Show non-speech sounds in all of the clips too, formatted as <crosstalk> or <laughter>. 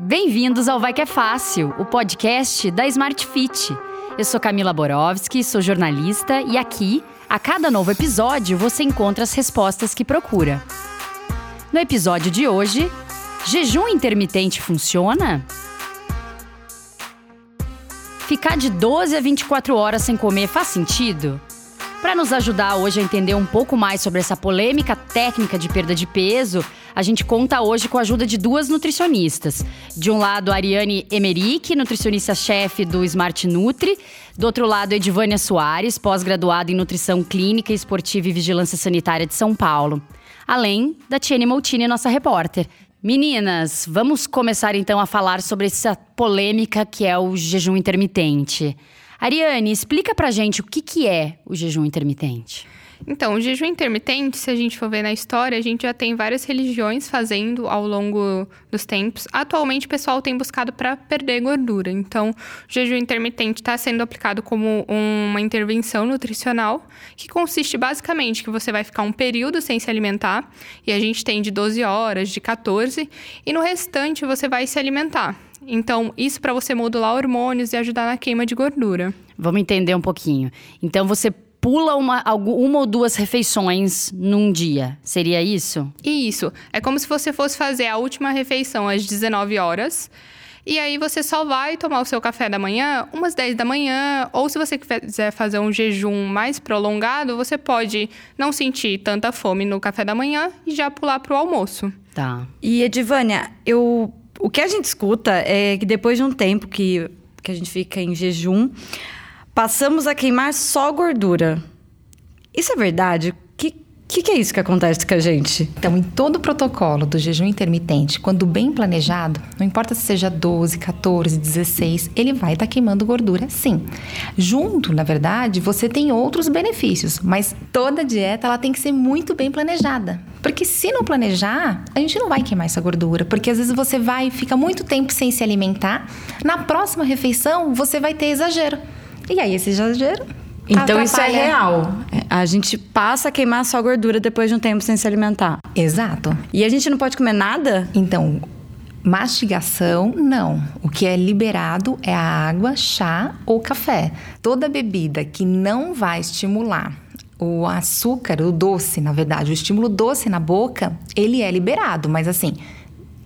Bem-vindos ao Vai Que É Fácil, o podcast da Smart Fit. Eu sou Camila Borowski, sou jornalista e aqui, a cada novo episódio, você encontra as respostas que procura. No episódio de hoje, jejum intermitente funciona? Ficar de 12 a 24 horas sem comer faz sentido? Para nos ajudar hoje a entender um pouco mais sobre essa polêmica técnica de perda de peso, a gente conta hoje com a ajuda de duas nutricionistas. De um lado, a Ariane Emerick, nutricionista-chefe do Smart Nutri. Do outro lado, Edvânia Soares, pós-graduada em Nutrição Clínica, Esportiva e Vigilância Sanitária de São Paulo. Além da Tiene Moutini, nossa repórter. Meninas, vamos começar então a falar sobre essa polêmica que é o jejum intermitente. Ariane, explica pra gente o que, que é o jejum intermitente. Então, o jejum intermitente, se a gente for ver na história, a gente já tem várias religiões fazendo ao longo dos tempos. Atualmente, o pessoal tem buscado para perder gordura. Então, o jejum intermitente está sendo aplicado como uma intervenção nutricional, que consiste basicamente que você vai ficar um período sem se alimentar, e a gente tem de 12 horas, de 14, e no restante você vai se alimentar. Então, isso para você modular hormônios e ajudar na queima de gordura. Vamos entender um pouquinho. Então, você pula uma, uma ou duas refeições num dia. Seria isso? Isso. É como se você fosse fazer a última refeição às 19 horas. E aí você só vai tomar o seu café da manhã umas 10 da manhã, ou se você quiser fazer um jejum mais prolongado, você pode não sentir tanta fome no café da manhã e já pular para o almoço. Tá. E Edivânia, eu o que a gente escuta é que depois de um tempo que, que a gente fica em jejum, passamos a queimar só gordura. Isso é verdade? O que, que, é isso que acontece com a gente? Então, em todo o protocolo do jejum intermitente, quando bem planejado, não importa se seja 12, 14, 16, ele vai estar tá queimando gordura sim. Junto, na verdade, você tem outros benefícios, mas toda dieta ela tem que ser muito bem planejada. Porque se não planejar, a gente não vai queimar essa gordura. Porque às vezes você vai fica muito tempo sem se alimentar, na próxima refeição você vai ter exagero. E aí, esse exagero então isso é real. A gente passa a queimar só gordura depois de um tempo sem se alimentar. Exato. E a gente não pode comer nada? Então, mastigação, não. O que é liberado é a água, chá ou café. Toda bebida que não vai estimular o açúcar, o doce, na verdade, o estímulo doce na boca, ele é liberado, mas assim,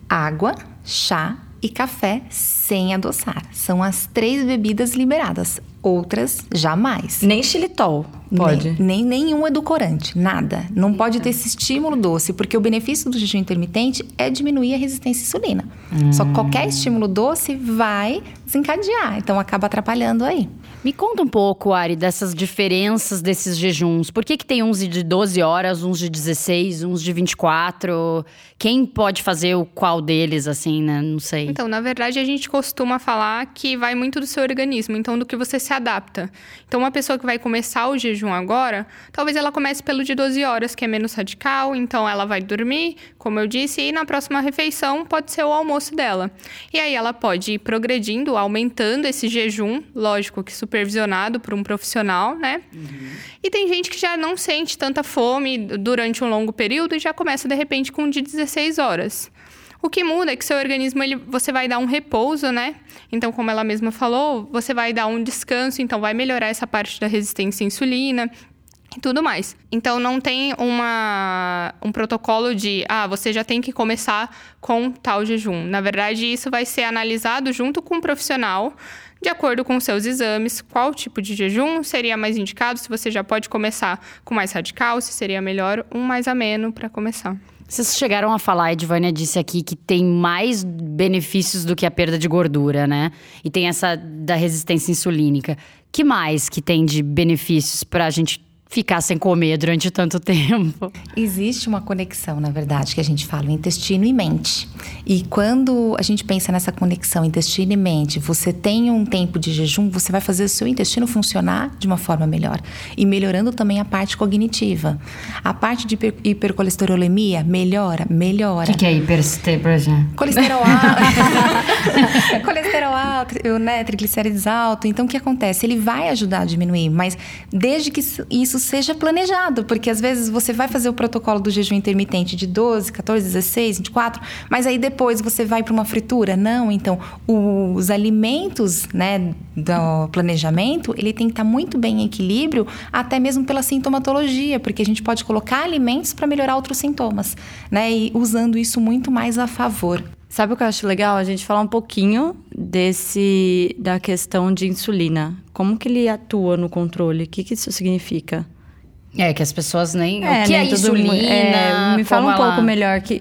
água, chá e café sem adoçar. São as três bebidas liberadas. Outras, jamais. Nem xilitol pode? Nem, nem nenhum edulcorante, nada. Não Eita. pode ter esse estímulo doce, porque o benefício do jejum intermitente é diminuir a resistência à insulina. Hum. Só que qualquer estímulo doce vai desencadear, então acaba atrapalhando aí. Me conta um pouco, Ari, dessas diferenças desses jejuns. Por que, que tem uns de 12 horas, uns de 16, uns de 24? Quem pode fazer o qual deles, assim, né? Não sei. Então, na verdade, a gente costuma falar que vai muito do seu organismo, então do que você se adapta. Então, uma pessoa que vai começar o jejum agora, talvez ela comece pelo de 12 horas, que é menos radical, então ela vai dormir, como eu disse, e na próxima refeição pode ser o almoço dela. E aí ela pode ir progredindo, aumentando esse jejum, lógico que supervisionado por um profissional, né? Uhum. E tem gente que já não sente tanta fome durante um longo período e já começa de repente com um de 16 horas. O que muda é que seu organismo ele, você vai dar um repouso, né? Então, como ela mesma falou, você vai dar um descanso, então vai melhorar essa parte da resistência à insulina, e tudo mais. Então não tem uma, um protocolo de ah, você já tem que começar com tal jejum. Na verdade, isso vai ser analisado junto com o um profissional de acordo com seus exames, qual tipo de jejum seria mais indicado, se você já pode começar com mais radical, se seria melhor um mais ameno para começar. Vocês chegaram a falar, a Edvânia disse aqui que tem mais benefícios do que a perda de gordura, né? E tem essa da resistência insulínica. Que mais que tem de benefícios para a gente ficar sem comer durante tanto tempo. Existe uma conexão, na verdade, que a gente fala, intestino e mente. E quando a gente pensa nessa conexão intestino e mente, você tem um tempo de jejum, você vai fazer o seu intestino funcionar de uma forma melhor e melhorando também a parte cognitiva. A parte de hiper hipercolesterolemia melhora, melhora. O que, que é hipercolesterolemia? Colesterol <laughs> alto. <laughs> colesterol alto, né, triglicérides alto. Então o que acontece? Ele vai ajudar a diminuir, mas desde que isso seja planejado, porque às vezes você vai fazer o protocolo do jejum intermitente de 12, 14, 16, 24, mas aí depois você vai para uma fritura? Não, então os alimentos, né, do planejamento, ele tem que estar tá muito bem em equilíbrio, até mesmo pela sintomatologia, porque a gente pode colocar alimentos para melhorar outros sintomas, né, e usando isso muito mais a favor. Sabe o que eu acho legal? A gente falar um pouquinho desse da questão de insulina. Como que ele atua no controle? O que, que isso significa? É, que as pessoas nem. É, o que é insulina? É, me fala um pouco melhor que.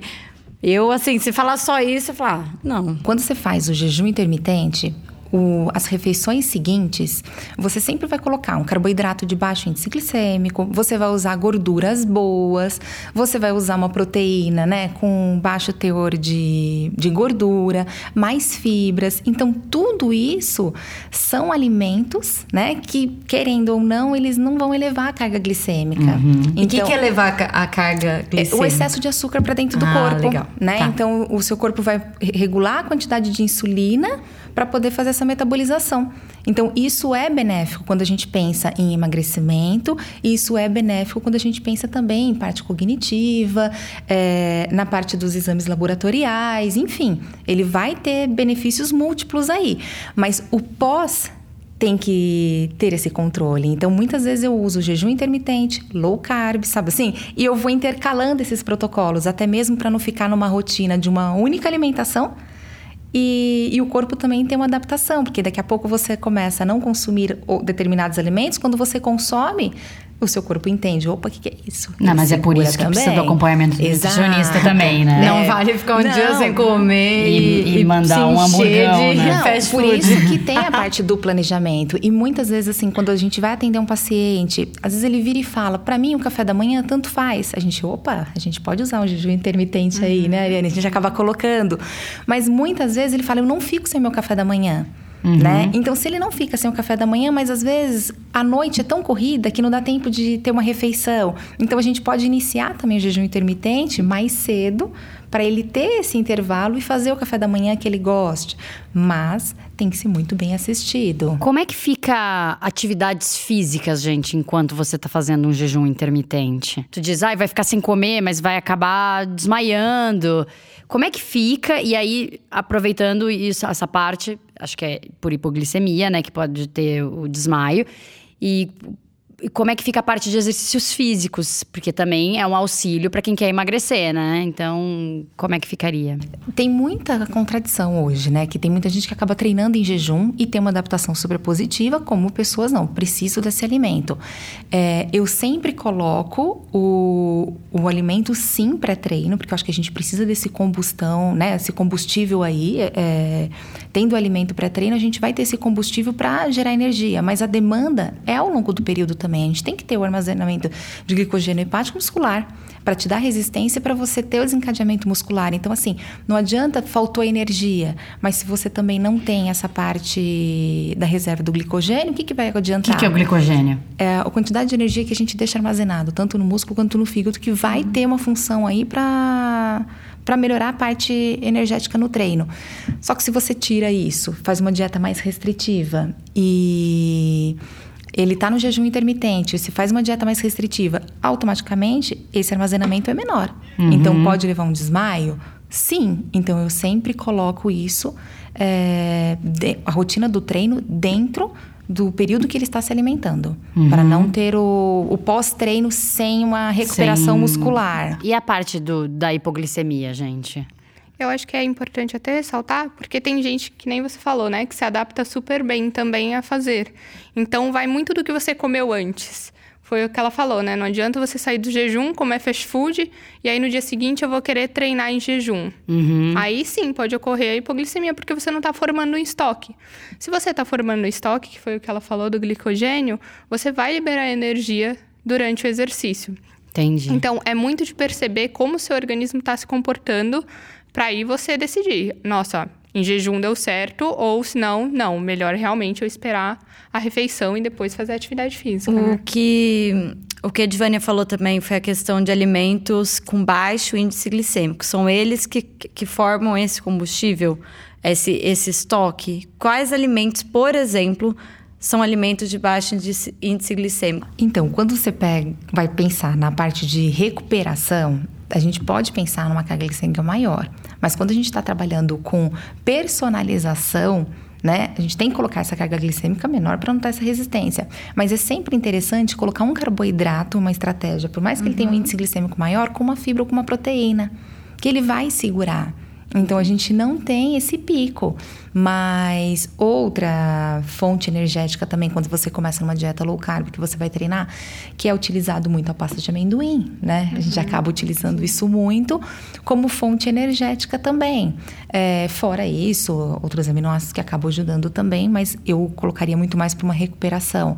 Eu, assim, se falar só isso, eu falar, ah, não. Quando você faz o jejum intermitente, o, as refeições seguintes, você sempre vai colocar um carboidrato de baixo índice glicêmico, você vai usar gorduras boas, você vai usar uma proteína, né, com baixo teor de, de gordura, mais fibras. Então, tudo isso são alimentos, né, que, querendo ou não, eles não vão elevar a carga glicêmica. Uhum. Então, e o que, que é elevar a carga glicêmica? O excesso de açúcar para dentro do ah, corpo, legal. né? Tá. Então, o seu corpo vai regular a quantidade de insulina para poder fazer essa metabolização. Então, isso é benéfico quando a gente pensa em emagrecimento, isso é benéfico quando a gente pensa também em parte cognitiva, é, na parte dos exames laboratoriais, enfim, ele vai ter benefícios múltiplos aí. Mas o pós tem que ter esse controle. Então, muitas vezes eu uso jejum intermitente, low carb, sabe assim? E eu vou intercalando esses protocolos, até mesmo para não ficar numa rotina de uma única alimentação e, e, o corpo também tem uma adaptação, porque daqui a pouco você começa a não consumir determinados alimentos, quando você consome, o seu corpo entende, opa, o que, que, é isso? Não, mas é por isso que também. precisa do acompanhamento do nutricionista também, né? Não é. vale ficar um não. dia sem comer e, e mandar um hamburgão, né? Não, fast por isso que <laughs> tem a parte do planejamento. E muitas vezes, assim, quando a gente vai atender um paciente, às vezes ele vira e fala, para mim o café da manhã tanto faz. A gente, opa, a gente pode usar um jejum intermitente uhum. aí, né, Ariane? A gente acaba colocando. Mas muitas vezes ele fala, eu não fico sem meu café da manhã. Uhum. Né? Então, se ele não fica sem o café da manhã, mas às vezes a noite é tão corrida que não dá tempo de ter uma refeição. Então, a gente pode iniciar também o jejum intermitente mais cedo, para ele ter esse intervalo e fazer o café da manhã que ele goste. Mas tem que ser muito bem assistido. Como é que fica atividades físicas, gente, enquanto você está fazendo um jejum intermitente? Tu diz, ah, vai ficar sem comer, mas vai acabar desmaiando. Como é que fica? E aí, aproveitando isso, essa parte, acho que é por hipoglicemia, né? Que pode ter o desmaio. E como é que fica a parte de exercícios físicos? Porque também é um auxílio para quem quer emagrecer, né? Então, como é que ficaria? Tem muita contradição hoje, né? Que tem muita gente que acaba treinando em jejum e tem uma adaptação super positiva, como pessoas não, preciso desse alimento. É, eu sempre coloco o, o alimento sim pré-treino, porque eu acho que a gente precisa desse combustão, né? Esse combustível aí. É, tendo o alimento pré-treino, a gente vai ter esse combustível para gerar energia, mas a demanda é ao longo do período também também. A gente tem que ter o armazenamento de glicogênio hepático muscular para te dar resistência para você ter o desencadeamento muscular. Então, assim, não adianta faltou energia, mas se você também não tem essa parte da reserva do glicogênio, o que, que vai adiantar? O que, que, é o glicogênio? É a quantidade de energia que a gente deixa armazenado, tanto no músculo quanto no fígado, que vai uhum. ter uma função aí para para melhorar a parte energética no treino. Só que se você tira isso, faz uma dieta mais restritiva e ele está no jejum intermitente, se faz uma dieta mais restritiva, automaticamente esse armazenamento é menor. Uhum. Então pode levar um desmaio? Sim. Então eu sempre coloco isso, é, de, a rotina do treino dentro do período que ele está se alimentando, uhum. para não ter o, o pós-treino sem uma recuperação Sim. muscular. E a parte do, da hipoglicemia, gente? Eu acho que é importante até ressaltar, porque tem gente que nem você falou, né, que se adapta super bem também a fazer. Então vai muito do que você comeu antes. Foi o que ela falou, né? Não adianta você sair do jejum, comer fast food, e aí no dia seguinte eu vou querer treinar em jejum. Uhum. Aí sim pode ocorrer a hipoglicemia, porque você não está formando um estoque. Se você está formando um estoque, que foi o que ela falou do glicogênio, você vai liberar energia durante o exercício. Entendi. Então, é muito de perceber como o seu organismo está se comportando para aí você decidir, nossa, em jejum deu certo, ou se não, não, melhor realmente eu esperar a refeição e depois fazer a atividade física. O né? que o que a Divânia falou também foi a questão de alimentos com baixo índice glicêmico. São eles que, que formam esse combustível, esse, esse estoque. Quais alimentos, por exemplo, são alimentos de baixo índice, índice glicêmico? Então, quando você pega, vai pensar na parte de recuperação, a gente pode pensar numa carga glicêmica maior. Mas quando a gente está trabalhando com personalização, né? A gente tem que colocar essa carga glicêmica menor para não ter essa resistência. Mas é sempre interessante colocar um carboidrato, uma estratégia, por mais que uhum. ele tenha um índice glicêmico maior, com uma fibra ou com uma proteína, que ele vai segurar. Então a gente não tem esse pico. Mas outra fonte energética também, quando você começa numa dieta low carb, que você vai treinar, que é utilizado muito a pasta de amendoim, né? Uhum. A gente uhum. acaba utilizando isso muito como fonte energética também. É, fora isso, outros aminoácidos que acabam ajudando também, mas eu colocaria muito mais para uma recuperação.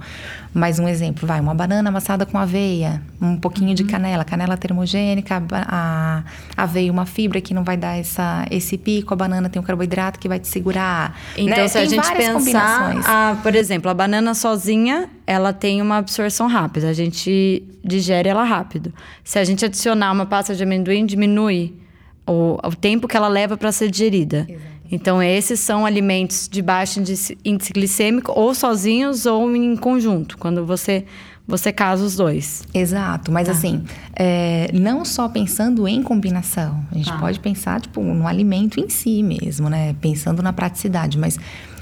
Mais um exemplo, vai, uma banana amassada com aveia, um pouquinho uhum. de canela, canela termogênica, a, a aveia uma fibra que não vai dar essa, esse pico, a banana tem um carboidrato que vai te segurar então, né? se tem a gente pensar, a, por exemplo, a banana sozinha, ela tem uma absorção rápida, a gente digere ela rápido. Se a gente adicionar uma pasta de amendoim, diminui o, o tempo que ela leva para ser digerida. Exato. Então, esses são alimentos de baixo índice glicêmico, ou sozinhos ou em conjunto, quando você você casa os dois. Exato, mas tá. assim, é, não só pensando em combinação, a gente tá. pode pensar tipo no alimento em si mesmo, né? Pensando na praticidade, mas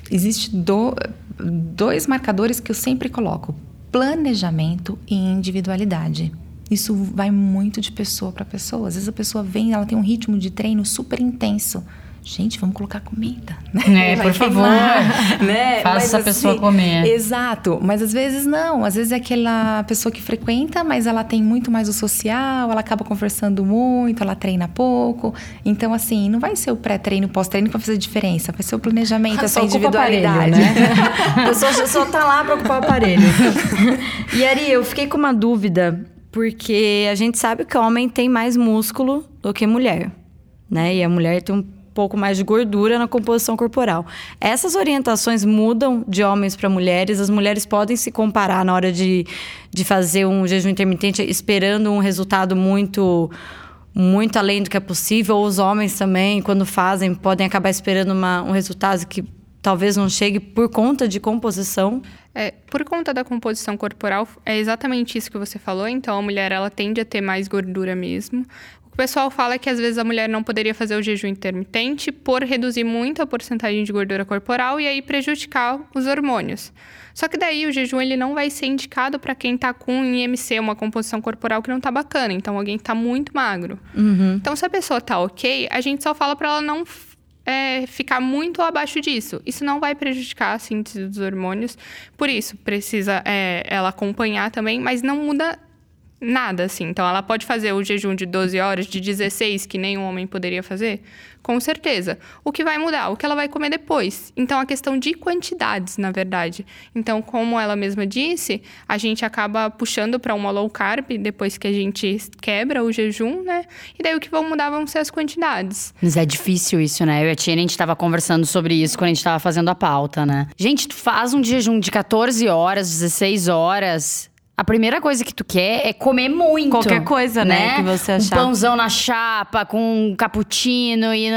existe do, dois marcadores que eu sempre coloco: planejamento e individualidade. Isso vai muito de pessoa para pessoa. Às vezes a pessoa vem, ela tem um ritmo de treino super intenso gente, vamos colocar comida. Né? <laughs> É, por favor. <laughs> né? Faça mas, essa assim, pessoa comer. Exato. Mas às vezes não. Às vezes é aquela pessoa que frequenta, mas ela tem muito mais o social, ela acaba conversando muito, ela treina pouco. Então, assim, não vai ser o pré-treino, pós-treino que vai fazer diferença. Vai ser o planejamento, <laughs> essa individualidade. Aparelho, né? a pessoa só tá lá para ocupar o aparelho. e Ari, eu fiquei com uma dúvida, porque a gente sabe que o homem tem mais músculo do que mulher. Né? E a mulher tem um pouco mais de gordura na composição corporal. Essas orientações mudam de homens para mulheres. As mulheres podem se comparar na hora de, de fazer um jejum intermitente esperando um resultado muito muito além do que é possível. Ou os homens também, quando fazem, podem acabar esperando uma, um resultado que talvez não chegue por conta de composição. É, por conta da composição corporal, é exatamente isso que você falou. Então, a mulher ela tende a ter mais gordura mesmo. O pessoal fala que às vezes a mulher não poderia fazer o jejum intermitente por reduzir muito a porcentagem de gordura corporal e aí prejudicar os hormônios. Só que daí o jejum ele não vai ser indicado para quem está com um IMC, uma composição corporal que não está bacana, então alguém está muito magro. Uhum. Então se a pessoa está ok, a gente só fala para ela não é, ficar muito abaixo disso. Isso não vai prejudicar a síntese dos hormônios, por isso precisa é, ela acompanhar também, mas não muda nada, assim. Então, ela pode fazer o jejum de 12 horas, de 16, que nenhum homem poderia fazer? Com certeza. O que vai mudar? O que ela vai comer depois. Então, a questão de quantidades, na verdade. Então, como ela mesma disse, a gente acaba puxando para uma low carb depois que a gente quebra o jejum, né? E daí o que vão mudar vão ser as quantidades. Mas é difícil isso, né? Eu e a Tia, a gente estava conversando sobre isso quando a gente estava fazendo a pauta, né? Gente, tu faz um jejum de 14 horas, 16 horas a primeira coisa que tu quer é comer muito. Qualquer coisa, né? né? Que você achar. Um pãozão na chapa, com um cappuccino e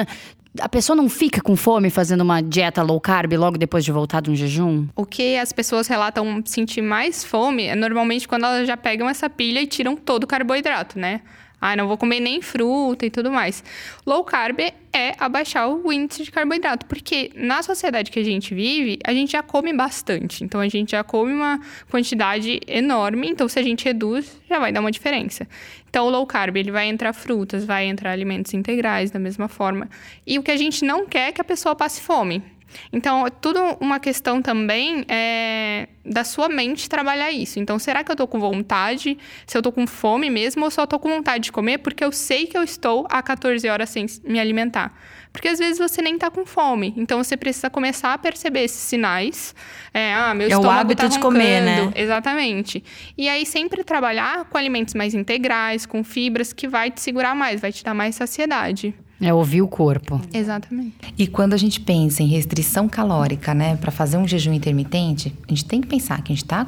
a pessoa não fica com fome fazendo uma dieta low carb logo depois de voltar de um jejum? O que as pessoas relatam sentir mais fome é normalmente quando elas já pegam essa pilha e tiram todo o carboidrato, né? Ah, não vou comer nem fruta e tudo mais. Low carb é abaixar o índice de carboidrato, porque na sociedade que a gente vive, a gente já come bastante. Então a gente já come uma quantidade enorme, então se a gente reduz, já vai dar uma diferença. Então o low carb, ele vai entrar frutas, vai entrar alimentos integrais da mesma forma. E o que a gente não quer é que a pessoa passe fome. Então, é tudo uma questão também é, da sua mente trabalhar isso. Então, será que eu tô com vontade? Se eu tô com fome mesmo ou só tô com vontade de comer porque eu sei que eu estou há 14 horas sem me alimentar? Porque às vezes você nem tá com fome. Então, você precisa começar a perceber esses sinais. É, ah, meu é estômago o hábito tá de comer, né? Exatamente. E aí, sempre trabalhar com alimentos mais integrais, com fibras, que vai te segurar mais, vai te dar mais saciedade. É ouvir o corpo. Exatamente. E quando a gente pensa em restrição calórica, né, para fazer um jejum intermitente, a gente tem que pensar que a gente está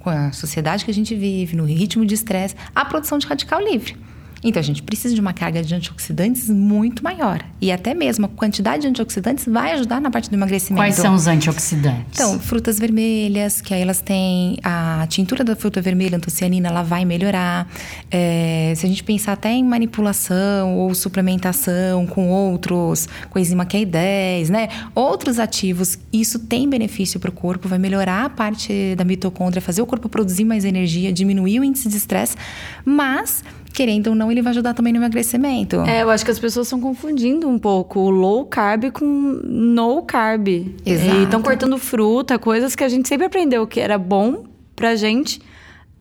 com a sociedade que a gente vive, no ritmo de estresse, a produção de radical livre. Então a gente precisa de uma carga de antioxidantes muito maior. E até mesmo a quantidade de antioxidantes vai ajudar na parte do emagrecimento. Quais são os antioxidantes? Então, frutas vermelhas, que aí elas têm a tintura da fruta vermelha, antocianina, ela vai melhorar. É, se a gente pensar até em manipulação ou suplementação com outros, com enzima Q10, né? Outros ativos, isso tem benefício para o corpo, vai melhorar a parte da mitocôndria, fazer o corpo produzir mais energia, diminuir o índice de estresse, mas querendo ou não, ele vai ajudar também no emagrecimento. É, eu acho que as pessoas estão confundindo um pouco o low carb com no carb. Exato. E estão cortando fruta, coisas que a gente sempre aprendeu que era bom pra gente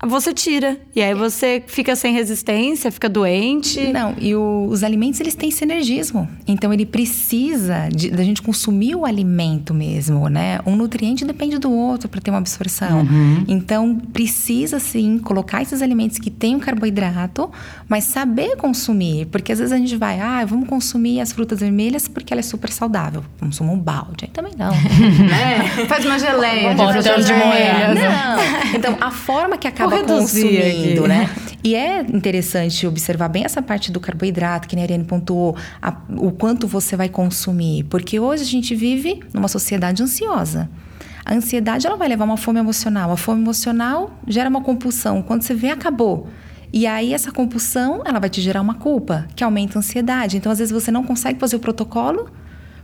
você tira. E aí você fica sem resistência, fica doente. Não, e o, os alimentos, eles têm sinergismo. Então, ele precisa de, da gente consumir o alimento mesmo, né? Um nutriente depende do outro para ter uma absorção. Uhum. Então, precisa, sim, colocar esses alimentos que têm o carboidrato, mas saber consumir. Porque, às vezes, a gente vai, ah, vamos consumir as frutas vermelhas porque ela é super saudável. Consuma um balde. Aí também não. né? <laughs> Faz uma geleia. Bota de moeda. Não. Então, a forma que acaba Reduzir consumindo, aqui. né? E é interessante observar bem essa parte do carboidrato, que a Ariane pontuou, a- o quanto você vai consumir. Porque hoje a gente vive numa sociedade ansiosa. A ansiedade, ela vai levar uma fome emocional. A fome emocional gera uma compulsão. Quando você vê, acabou. E aí, essa compulsão, ela vai te gerar uma culpa, que aumenta a ansiedade. Então, às vezes, você não consegue fazer o protocolo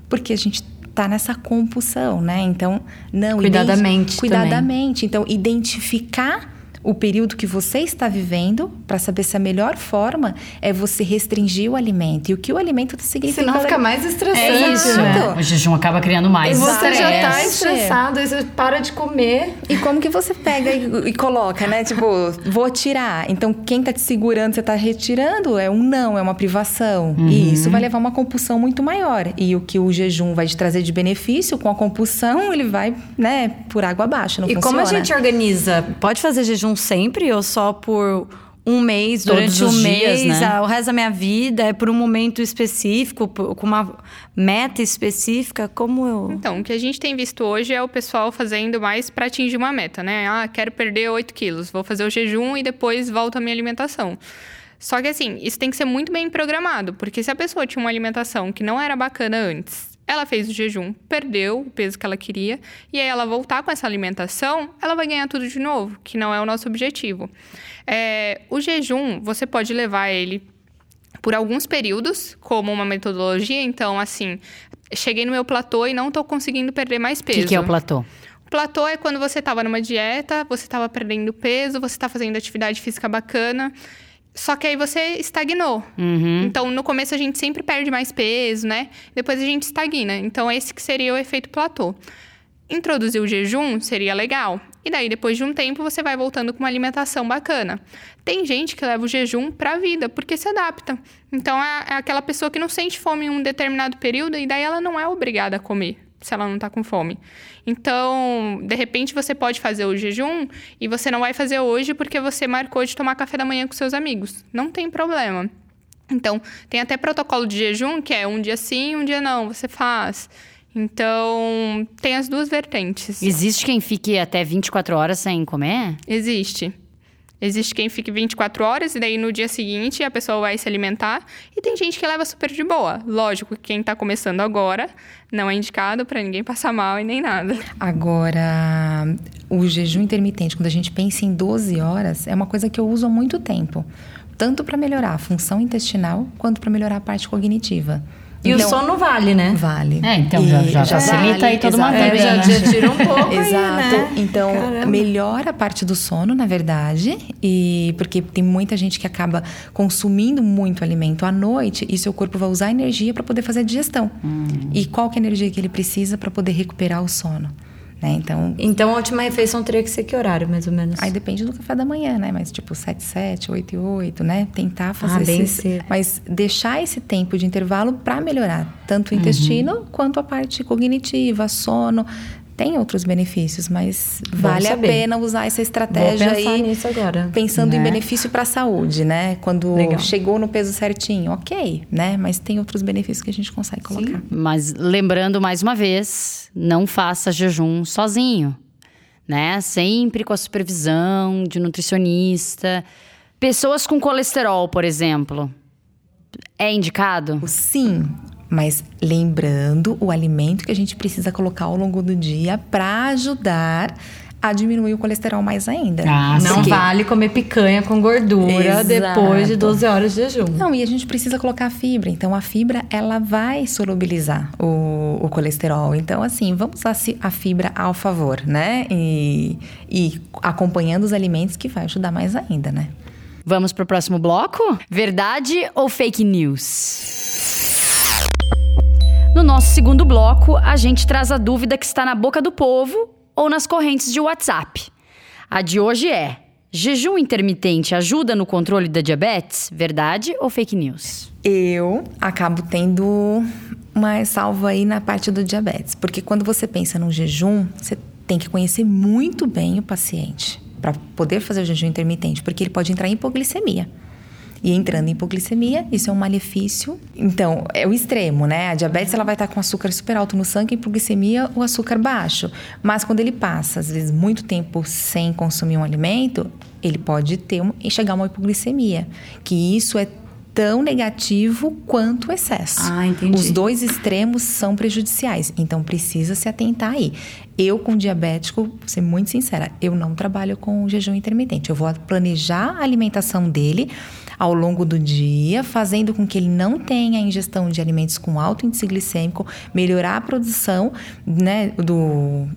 porque a gente tá nessa compulsão, né? Então, não... Cuidadamente Cuidadamente. Então, identificar o período que você está vivendo para saber se a melhor forma é você restringir o alimento. E o que o alimento significa... Senão fica mais estressante, É isso, né? né? O jejum acaba criando mais E você já tá estresse. estressado, aí você para de comer. E como que você pega e, e coloca, né? Tipo, vou tirar. Então, quem tá te segurando, você tá retirando, é um não, é uma privação. E isso vai levar a uma compulsão muito maior. E o que o jejum vai te trazer de benefício, com a compulsão, ele vai, né, por água abaixo. Não e funciona. como a gente organiza? Pode fazer jejum sempre ou só por um mês, Todos durante os um dias, mês, né? ah, o resto da minha vida? É por um momento específico, por- com uma meta específica? Como eu. Então, o que a gente tem visto hoje é o pessoal fazendo mais para atingir uma meta, né? Ah, quero perder 8 quilos, vou fazer o jejum e depois volto à minha alimentação. Só que assim, isso tem que ser muito bem programado, porque se a pessoa tinha uma alimentação que não era bacana antes, ela fez o jejum, perdeu o peso que ela queria, e aí ela voltar com essa alimentação, ela vai ganhar tudo de novo, que não é o nosso objetivo. É, o jejum, você pode levar ele por alguns períodos, como uma metodologia. Então, assim, cheguei no meu platô e não tô conseguindo perder mais O peso. que, que é o platô? O platô é quando você estava numa dieta, você estava perdendo peso, você está fazendo atividade física bacana. Só que aí você estagnou. Uhum. Então, no começo a gente sempre perde mais peso, né? Depois a gente estagna. Então, esse que seria o efeito platô. Introduzir o jejum seria legal. E daí, depois de um tempo, você vai voltando com uma alimentação bacana. Tem gente que leva o jejum pra vida, porque se adapta. Então, é é aquela pessoa que não sente fome em um determinado período e daí ela não é obrigada a comer, se ela não tá com fome. Então, de repente, você pode fazer o jejum e você não vai fazer hoje porque você marcou de tomar café da manhã com seus amigos. Não tem problema. Então, tem até protocolo de jejum, que é um dia sim, um dia não, você faz. Então, tem as duas vertentes. Existe quem fique até 24 horas sem comer? Existe. Existe quem fique 24 horas e daí no dia seguinte a pessoa vai se alimentar. E tem gente que leva super de boa. Lógico que quem tá começando agora não é indicado pra ninguém passar mal e nem nada. Agora, o jejum intermitente, quando a gente pensa em 12 horas, é uma coisa que eu uso há muito tempo. Tanto para melhorar a função intestinal, quanto para melhorar a parte cognitiva. E Então, o sono vale, né? Vale. É, então já- E já facilita aí toda uma exato. vida, já, né? já tira um pouco aí, Exato. né? Então, Caramba. melhora a parte do sono, na verdade. E porque tem muita gente que acaba consumindo muito alimento à noite e seu corpo vai usar energia para poder fazer a digestão. Hum. E qual que é a energia que ele precisa para poder recuperar o sono? Né? Então, Então a última refeição teria que ser que horário, mais ou menos? Aí depende do café da manhã, né? Mas tipo 7, 7, 8 e 8, né? Tentar fazer Ah, bem esses... cedo. Mas deixar esse tempo de intervalo para melhorar tanto Uhum. o intestino quanto a parte cognitiva, sono. Tem outros benefícios, mas vale a saber. pena usar essa estratégia Vou pensar aí. nisso agora. Pensando em Né? benefício para a saúde, né? Quando Legal. chegou no peso certinho, ok, né? Mas tem outros benefícios que a gente consegue colocar. Mas lembrando mais uma vez, não faça jejum sozinho, né? Sempre com a supervisão de nutricionista. Pessoas com colesterol, por exemplo, é indicado? Sim, mas lembrando o alimento que a gente precisa colocar ao longo do dia para ajudar a diminuir o colesterol mais ainda. Ah, não vale comer picanha com gordura Exato. depois de 12 horas de jejum. Não, e a gente precisa colocar a fibra. Então, a fibra, ela vai solubilizar o, o colesterol. Então, assim, vamos usar a fibra ao favor, né? E, e acompanhando os alimentos que vai ajudar mais ainda, né? Vamos pro próximo bloco? Verdade ou fake news? No nosso segundo bloco, a gente traz a dúvida que está na boca do povo ou nas correntes de WhatsApp. A de hoje é: jejum intermitente ajuda no controle da diabetes? Verdade ou fake news? Eu acabo tendo uma salva aí na parte do diabetes. Porque quando você pensa no jejum, você tem que conhecer muito bem o paciente para poder fazer o jejum intermitente, porque ele pode entrar em hipoglicemia. E entrando em hipoglicemia, isso é um malefício. Então, é o extremo, né? A diabetes ela vai estar com açúcar super alto no sangue, hipoglicemia, o açúcar baixo. Mas quando ele passa, às vezes, muito tempo sem consumir um alimento, ele pode ter um, chegar a uma hipoglicemia. Que isso é tão negativo quanto o excesso. Ah, entendi. Os dois extremos são prejudiciais, então precisa se atentar aí. Eu, com diabético, vou ser muito sincera, eu não trabalho com jejum intermitente. Eu vou planejar a alimentação dele ao longo do dia, fazendo com que ele não tenha ingestão de alimentos com alto índice glicêmico, melhorar a produção, né, do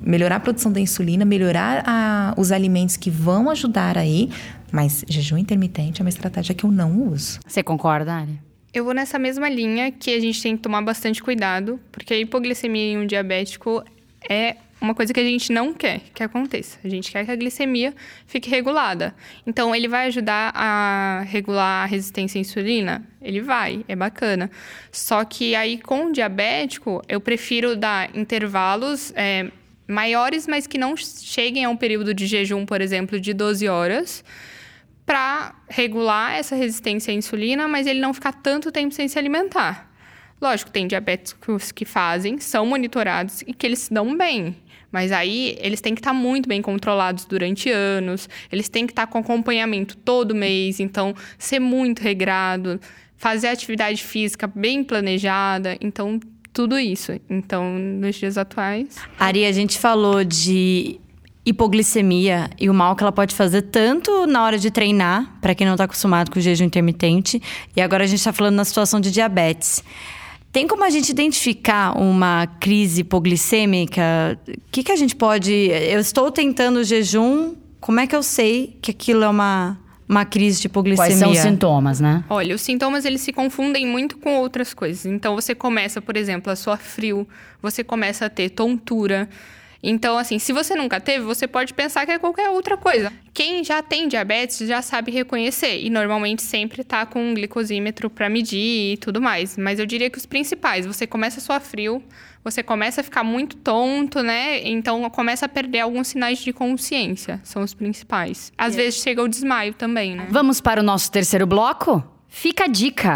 melhorar a produção da insulina, melhorar a- os alimentos que vão ajudar aí, mas jejum intermitente é uma estratégia que eu não uso. Você concorda, Ari? Eu vou nessa mesma linha que a gente tem que tomar bastante cuidado, porque a hipoglicemia em um diabético é uma coisa que a gente não quer que aconteça. A gente quer que a glicemia fique regulada. Então, ele vai ajudar a regular a resistência à insulina? Ele vai, é bacana. Só que aí, com o diabético, eu prefiro dar intervalos é, maiores, mas que não cheguem a um período de jejum, por exemplo, de 12 horas para regular essa resistência à insulina, mas ele não ficar tanto tempo sem se alimentar. Lógico, tem diabéticos que fazem, são monitorados e que eles se dão bem. Mas aí eles têm que estar muito bem controlados durante anos, eles têm que estar com acompanhamento todo mês, então ser muito regrado, fazer atividade física bem planejada, então tudo isso. Então, nos dias atuais, Ari, a gente falou de hipoglicemia e o mal que ela pode fazer tanto na hora de treinar, para quem não está acostumado com o jejum intermitente, e agora a gente está falando na situação de diabetes. Tem como a gente identificar uma crise hipoglicêmica? O que, que a gente pode. Eu estou tentando o jejum, como é que eu sei que aquilo é uma, uma crise de hipoglicemia? Quais são os sintomas, né? Olha, os sintomas eles se confundem muito com outras coisas. Então você começa, por exemplo, a suar frio, você começa a ter tontura. Então, assim, se você nunca teve, você pode pensar que é qualquer outra coisa. Quem já tem diabetes já sabe reconhecer e normalmente sempre tá com um glicosímetro para medir e tudo mais. Mas eu diria que os principais, você começa a suar frio, você começa a ficar muito tonto, né? Então começa a perder alguns sinais de consciência, são os principais. Às vezes chega o desmaio também, né? Vamos para o nosso terceiro bloco? Fica a dica!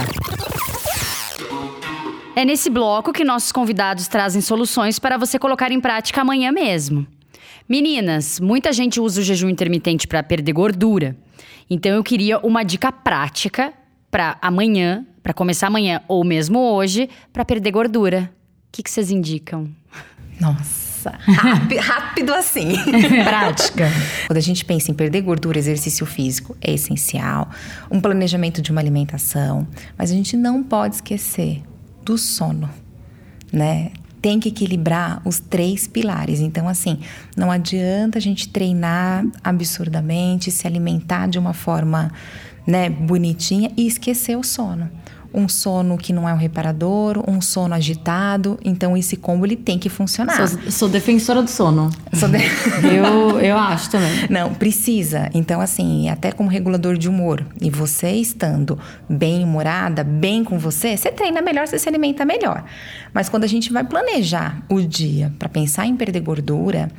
É nesse bloco que nossos convidados trazem soluções para você colocar em prática amanhã mesmo. Meninas, muita gente usa o jejum intermitente para perder gordura. Então eu queria uma dica prática para amanhã, para começar amanhã ou mesmo hoje, para perder gordura. O que, que vocês indicam? Nossa, rápido, rápido assim. <laughs> Prática. Quando a gente pensa em perder gordura, exercício físico é essencial, um planejamento de uma alimentação, mas a gente não pode esquecer do sono, né? Tem que equilibrar os três pilares. Então, assim, não adianta a gente treinar absurdamente, se alimentar de uma forma, né, bonitinha e esquecer o sono. Um sono que não é um reparador, um sono agitado. Então, esse combo ele tem que funcionar. Sou, sou defensora do sono. Sou de- <laughs> Eu, eu acho também. Não, precisa. Então, assim, até como regulador de humor, e você estando bem humorada, bem com você, você treina melhor, você se alimenta melhor. Mas quando a gente vai planejar o dia para pensar em perder gordura,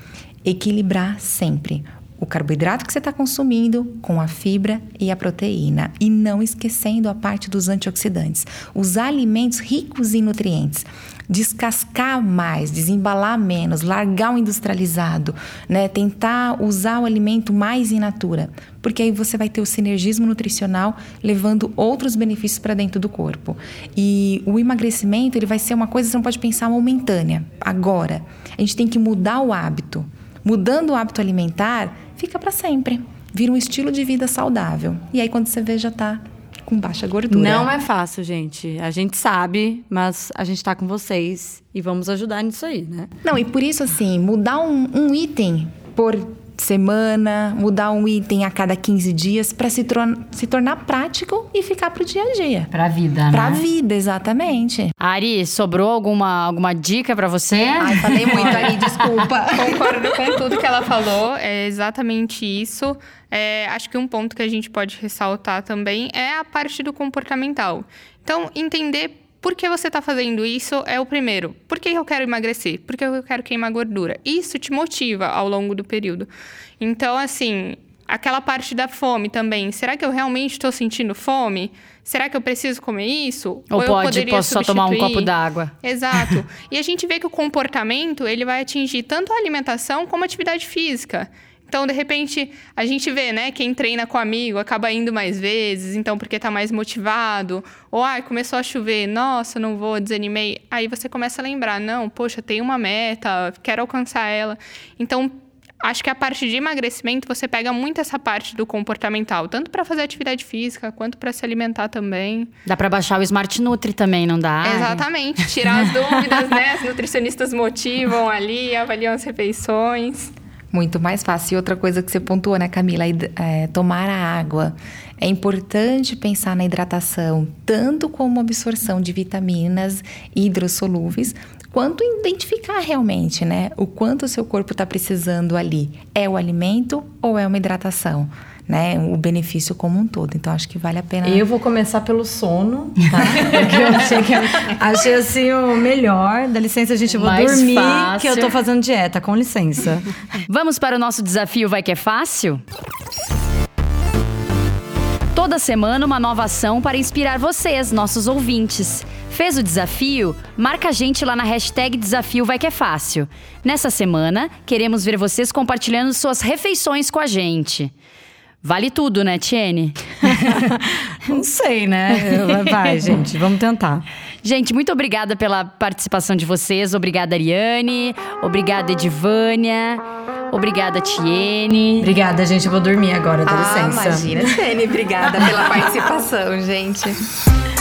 equilibrar sempre o carboidrato que você está consumindo com a fibra e a proteína. E não esquecendo a parte dos antioxidantes. Os alimentos ricos em nutrientes. descascar mais, desembalar menos, largar o industrializado, né? Tentar usar o alimento mais in natura, porque aí você vai ter o sinergismo nutricional levando outros benefícios para dentro do corpo. E o emagrecimento, ele vai ser uma coisa que você não pode pensar momentânea, agora. A gente tem que mudar o hábito. Mudando o hábito alimentar, fica para sempre. Vira um estilo de vida saudável. E aí quando você vê já tá com baixa gordura. Não é fácil, gente. A gente sabe, mas a gente tá com vocês e vamos ajudar nisso aí, né? Não, e por isso, assim, mudar um, um item por semana, mudar um item a cada 15 dias para se, se tornar prático e ficar pro dia a dia. Pra vida, né? Pra vida, exatamente. Ari, sobrou alguma, alguma dica para você? Ai, falei muito, Ari, desculpa. <laughs> Concordo com tudo que ela falou, é exatamente isso. É, acho que um ponto que a gente pode ressaltar também é a parte do comportamental. Então, entender por que você está fazendo isso é o primeiro. Por que eu quero emagrecer? Por que eu quero queimar gordura? Isso te motiva ao longo do período. Então, assim, aquela parte da fome também. Será que eu realmente estou sentindo fome? Será que eu preciso comer isso? Ou, Ou pode, posso só tomar um copo d'água? Exato. <laughs> e a gente vê que o comportamento ele vai atingir tanto a alimentação como a atividade física. Então, de repente, a gente vê, né, quem treina com amigo acaba indo mais vezes, então porque tá mais motivado. Ou, ai, começou a chover, nossa, não vou, desanimei. Aí você começa a lembrar, não, poxa, tem uma meta, quero alcançar ela. Então, acho que a parte de emagrecimento você pega muito essa parte do comportamental, tanto para fazer atividade física quanto para se alimentar também. Dá para baixar o Smart Nutri também, não dá? Exatamente, tirar as dúvidas, né? Os nutricionistas motivam ali, avaliam as refeições. Muito mais fácil. E outra coisa que você pontuou, né, Camila? É, tomar a água. É importante pensar na hidratação, tanto como absorção de vitaminas hidrossolúveis, quanto identificar realmente, né? O quanto o seu corpo está precisando ali. É o alimento ou é uma hidratação? Né, o benefício como um todo. Então acho que vale a pena. Eu vou começar pelo sono, tá? <laughs> Porque eu achei, que, achei assim o melhor. Dá licença, gente, eu vou Mais dormir, fácil. que eu tô fazendo dieta, com licença. Vamos para o nosso desafio Vai que é fácil? Toda semana uma nova ação para inspirar vocês, nossos ouvintes. Fez o desafio? Marca a gente lá na hashtag Desafio Vai Que É Fácil. Nessa semana, queremos ver vocês compartilhando suas refeições com a gente. Vale tudo, né, Tiene? <laughs> Não sei, né? Vai, <laughs> gente, vamos tentar. Gente, muito obrigada pela participação de vocês. Obrigada, Ariane. Obrigada, Edivânia. Obrigada, Tiene. Obrigada, gente. Eu vou dormir agora, dá ah, licença. Imagina, Tiene. Obrigada pela <laughs> participação, gente.